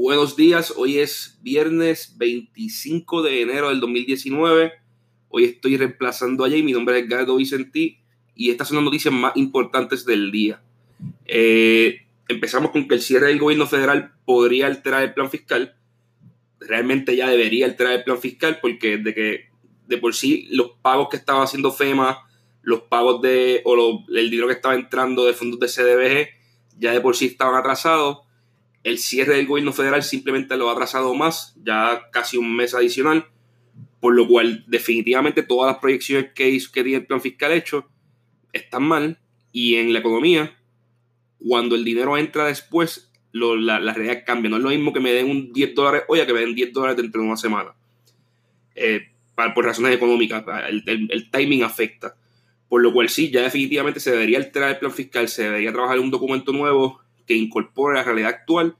Buenos días, hoy es viernes 25 de enero del 2019. Hoy estoy reemplazando a Jay, mi nombre es Edgardo Vicentí y estas son las noticias más importantes del día. Eh, empezamos con que el cierre del gobierno federal podría alterar el plan fiscal. Realmente ya debería alterar el plan fiscal porque de que de por sí los pagos que estaba haciendo FEMA, los pagos de o el dinero que estaba entrando de fondos de CDBG ya de por sí estaban atrasados el cierre del gobierno federal simplemente lo ha atrasado más, ya casi un mes adicional, por lo cual definitivamente todas las proyecciones que, hizo, que tiene el plan fiscal hecho están mal y en la economía, cuando el dinero entra después, la, realidad cambia. No es lo mismo que me den un 10 dólares hoy a que me den 10 dólares dentro de una semana. Eh, por razones económicas, el, timing afecta. Por lo cual sí, ya definitivamente se debería alterar el plan fiscal, se debería trabajar un documento nuevo que incorpore la realidad actual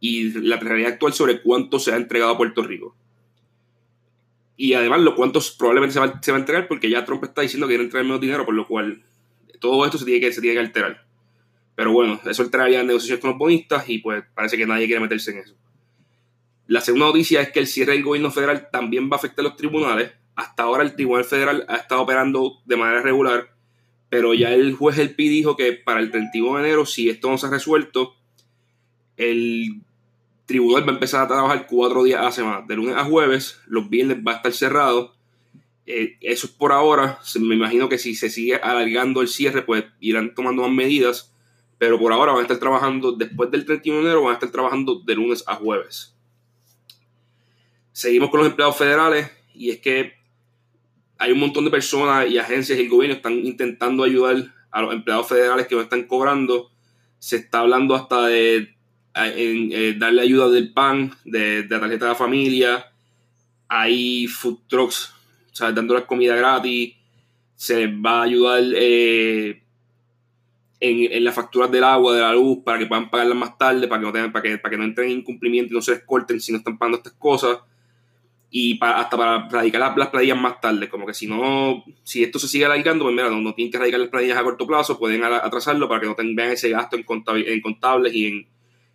y la realidad actual sobre cuánto se ha entregado a Puerto Rico. Y además, lo cuántos probablemente se va, a entregar, porque ya Trump está diciendo que quiere entregar menos dinero, por lo cual todo esto se tiene que, se tiene que alterar. Pero bueno, eso alteraría negociaciones con los bonistas y pues parece que nadie quiere meterse en eso. La segunda noticia es que el cierre del gobierno federal también va a afectar a los tribunales. Hasta ahora el Tribunal Federal ha estado operando de manera regular pero ya el juez El Pi dijo que para el 31 de enero, si esto no se ha resuelto, el tribunal va a empezar a trabajar cuatro días a la semana, de lunes a jueves, los viernes va a estar cerrado. Eh, eso es por ahora, me imagino que si se sigue alargando el cierre, pues irán tomando más medidas, pero por ahora van a estar trabajando, después del 31 de enero, van a estar trabajando de lunes a jueves. Seguimos con los empleados federales y es que hay un montón de personas y agencias y el gobierno están intentando ayudar a los empleados federales que no están cobrando. Se está hablando hasta de eh, darle ayuda del PAN, de, la tarjeta de la familia. Hay food trucks, o sea, dándoles comida gratis. Se les va a ayudar eh, en, en, las facturas del agua, de la luz, para que puedan pagarlas más tarde, para que no, tengan, para que, para que no entren en incumplimiento y no se les corten si no están pagando estas cosas y hasta para radicar las, planillas más tarde, como que si no, si esto se sigue alargando, pues mira, no, tienen que radicar las planillas a corto plazo, pueden atrasarlo para que no tengan ese gasto en, en contables y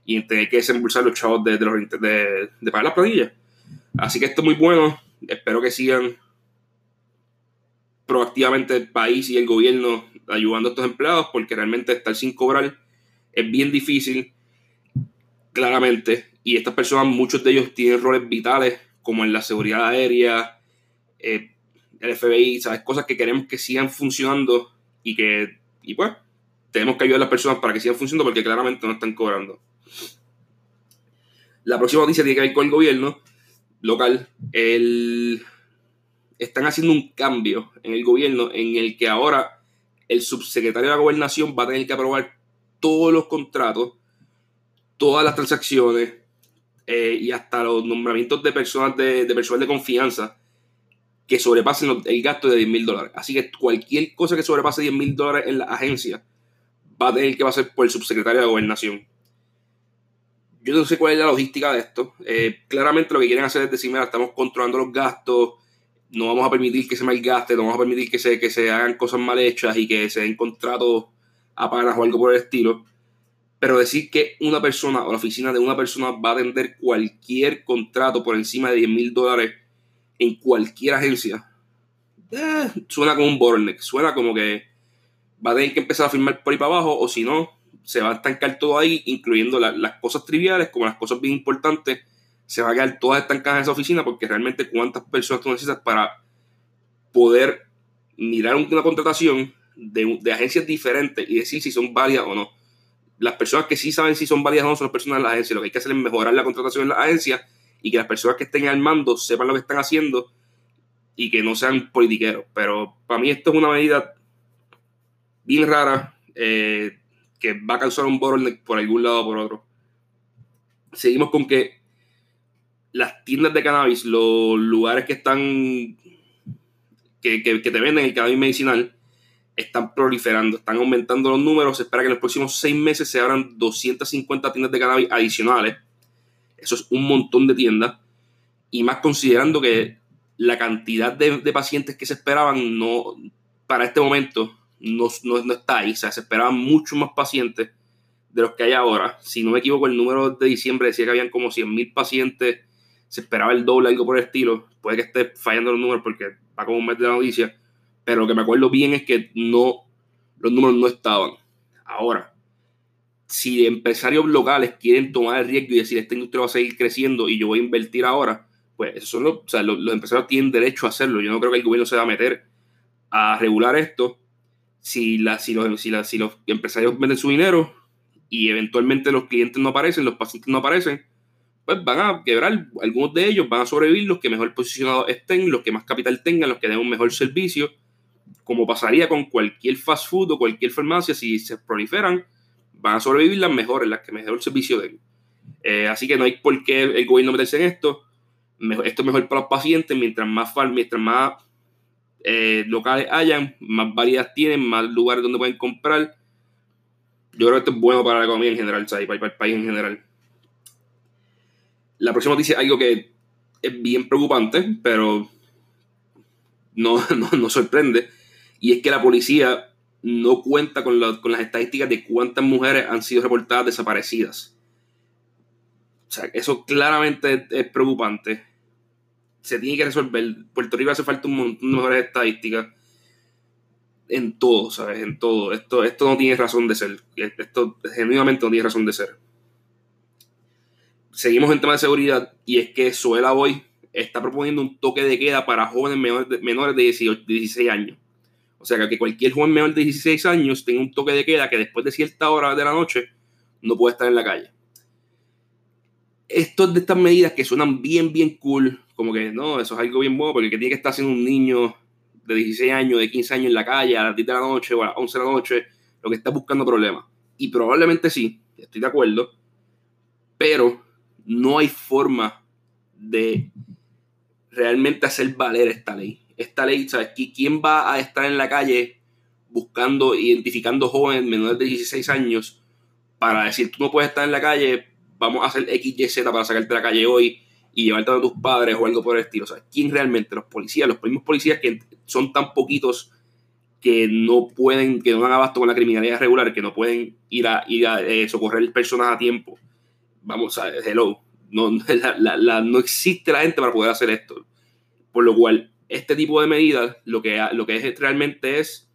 en, tener que desembolsar los chavos de, de, de, pagar las planillas. Así que esto es muy bueno, espero que sigan proactivamente el país y el gobierno ayudando a estos empleados, porque realmente estar sin cobrar es bien difícil, claramente, y estas personas, muchos de ellos tienen roles vitales como en la seguridad aérea, eh, el FBI, ¿sabes? Cosas que queremos que sigan funcionando y que, y pues, tenemos que ayudar a las personas para que sigan funcionando porque claramente no están cobrando. La próxima noticia tiene que ver con el gobierno local. El, están haciendo un cambio en el gobierno en el que ahora el subsecretario de la gobernación va a tener que aprobar todos los contratos, todas las transacciones, eh, y hasta los nombramientos de personas de, personal de confianza que sobrepasen el gasto de 10 mil dólares. Así que cualquier cosa que sobrepase 10 mil dólares en la agencia va a tener que pasar por el subsecretario de gobernación. Yo no sé cuál es la logística de esto. Eh, claramente lo que quieren hacer es decir, mira, estamos controlando los gastos, no vamos a permitir que se malgaste, no vamos a permitir que se, que se hagan cosas mal hechas y que se den contratos a panas o algo por el estilo. Pero decir que una persona o la oficina de una persona va a atender cualquier contrato por encima de 10 mil dólares en cualquier agencia, eh, suena como un bottleneck. Suena como que va a tener que empezar a firmar por ahí para abajo o si no, se va a estancar todo ahí, incluyendo las cosas triviales como las cosas bien importantes. Se va a quedar todas estancadas en esa oficina porque realmente cuántas personas tú necesitas para poder mirar una contratación de, de agencias diferentes y decir si son válidas o no las personas que sí saben si son válidas o no son las personas de la agencia. Lo que hay que hacer es mejorar la contratación en la agencia y que las personas que estén al mando sepan lo que están haciendo y que no sean politiqueros. Pero para mí esto es una medida bien rara eh, que va a causar un bottleneck por algún lado o por otro. Seguimos con que las tiendas de cannabis, los lugares que están que, que te venden el cannabis medicinal, están proliferando, están aumentando los números. Se espera que en los próximos seis meses se abran 250 tiendas de cannabis adicionales. Eso es un montón de tiendas. Y más considerando que la cantidad de, pacientes que se esperaban no, para este momento no, no, está ahí. O sea, se esperaban muchos más pacientes de los que hay ahora. Si no me equivoco, el número de diciembre decía que habían como 100.000 pacientes, se esperaba el doble, algo por el estilo. Puede que esté fallando los números porque va como un mes de la noticia, pero lo que me acuerdo bien es que no, los números no estaban. Ahora, si empresarios locales quieren tomar el riesgo y decir esta industria va a seguir creciendo y yo voy a invertir ahora, pues eso los, o sea, los, empresarios tienen derecho a hacerlo. Yo no creo que el gobierno se va a meter a regular esto si, la, si, los, si, si los empresarios venden su dinero y eventualmente los clientes no aparecen, los pacientes no aparecen, pues van a quebrar. Algunos de ellos van a sobrevivir, los que mejor posicionados estén, los que más capital tengan, los que den un mejor servicio, como pasaría con cualquier fast food o cualquier farmacia, si se proliferan, van a sobrevivir las mejores, las que mejor servicio den. Eh, así que no hay por qué el gobierno meterse en esto. esto es mejor para los pacientes, mientras más, mientras más eh, locales hayan, más variedad tienen, más lugares donde pueden comprar. Yo creo que esto es bueno para la economía en general, ¿sabes? para el país en general. La próxima noticia es algo que es bien preocupante, pero no, no, sorprende. Y es que la policía no cuenta con, con, las estadísticas de cuántas mujeres han sido reportadas desaparecidas. O sea, eso claramente es, preocupante. Se tiene que resolver. Puerto Rico hace falta un montón de mejores estadísticas en todo, ¿sabes? En todo. Esto, esto no tiene razón de ser. Esto genuinamente no tiene razón de ser seguimos en tema de seguridad y es que Suela Boy está proponiendo un toque de queda para jóvenes menores de, menores de 16 años. O sea, que cualquier joven menor de 16 años tenga un toque de queda que después de cierta hora de la noche no puede estar en la calle. Esto es de estas medidas que suenan bien, bien cool, como que no, eso es algo bien bueno, porque que tiene que estar haciendo un niño de 16 años, de 15 años en la calle a las 10 de la noche o a las 11 de la noche, lo que está buscando problemas. Y probablemente sí, estoy de acuerdo, pero no hay forma de realmente hacer valer esta ley. Esta ley, ¿sabes? ¿Quién va a estar en la calle buscando, identificando jóvenes menores de 16 años para decir, tú no puedes estar en la calle, vamos a hacer XYZ para sacarte de la calle hoy y llevarte a tus padres o algo por el estilo? O ¿quién realmente? Los policías, los mismos policías que son tan poquitos que no pueden, que no dan abasto con la criminalidad regular, que no pueden ir a, ir a eh, socorrer personas a tiempo vamos a hello, no, no existe la gente para poder hacer esto. Por lo cual, este tipo de medidas lo que, lo que es realmente es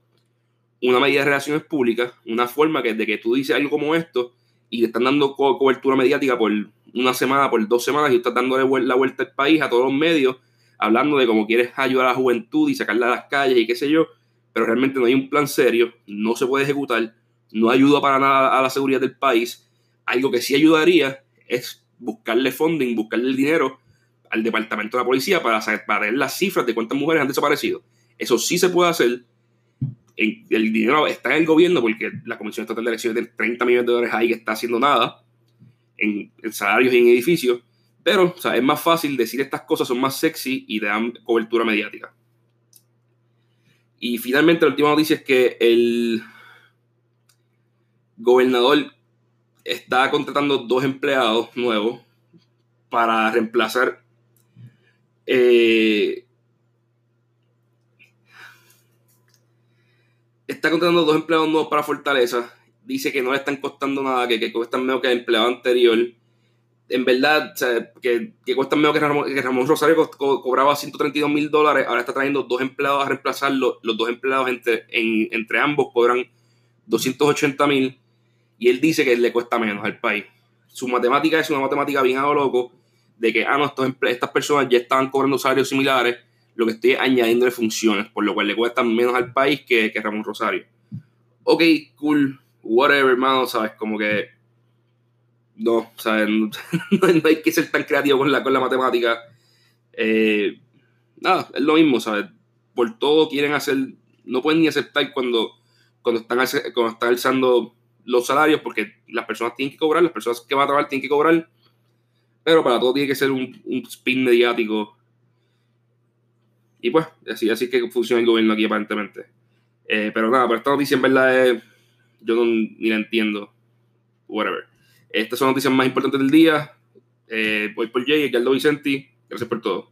una medida de relaciones públicas, una forma que de que tú dices algo como esto y te están dando cobertura mediática por una semana, por dos semanas y estás dándole la vuelta al país, a todos los medios, hablando de cómo quieres ayudar a la juventud y sacarla a las calles y qué sé yo, pero realmente no hay un plan serio, no se puede ejecutar, no ayuda para nada a la seguridad del país. Algo que sí ayudaría es buscarle funding, buscarle el dinero al departamento de la policía para, para las cifras de cuántas mujeres han desaparecido. Eso sí se puede hacer. El, dinero está en el gobierno porque la Comisión Estatal de Elecciones tiene 30 millones de dólares ahí que está haciendo nada en, salarios y en edificios. Pero es más fácil decir estas cosas, son más sexy y dan cobertura mediática. Y finalmente la última noticia es que el gobernador está contratando dos empleados nuevos para reemplazar eh, está contratando dos empleados nuevos para Fortaleza. Dice que no le están costando nada, que, que cuestan menos que el empleado anterior. En verdad, que, que, cuestan menos que Ramón, Rosario cobraba 132 mil dólares. Ahora está trayendo dos empleados a reemplazarlo. Los dos empleados entre, entre ambos cobran 280 mil y él dice que le cuesta menos al país. Su matemática es una matemática bien a lo loco, de que, ah, no, estas personas ya estaban cobrando salarios similares, lo que estoy añadiendo funciones, por lo cual le cuesta menos al país que, que Ramón Rosario. Ok, cool, whatever, hermano, ¿sabes? Como que. No, ¿sabes? No, hay que ser tan creativo con la, con la matemática. Eh, nada, es lo mismo, ¿sabes? Por todo quieren hacer. No pueden ni aceptar cuando, cuando, están, cuando están alzando los salarios porque las personas tienen que cobrar, las personas que van a trabajar tienen que cobrar, pero para todo tiene que ser un, spin mediático. Y pues, así, así que funciona el gobierno aquí aparentemente. Eh, pero nada, pero esta noticia en verdad es, yo ni la entiendo. Whatever. Estas son las noticias más importantes del día. Eh, voy por Jay, Edgardo Vicenti. Gracias por todo.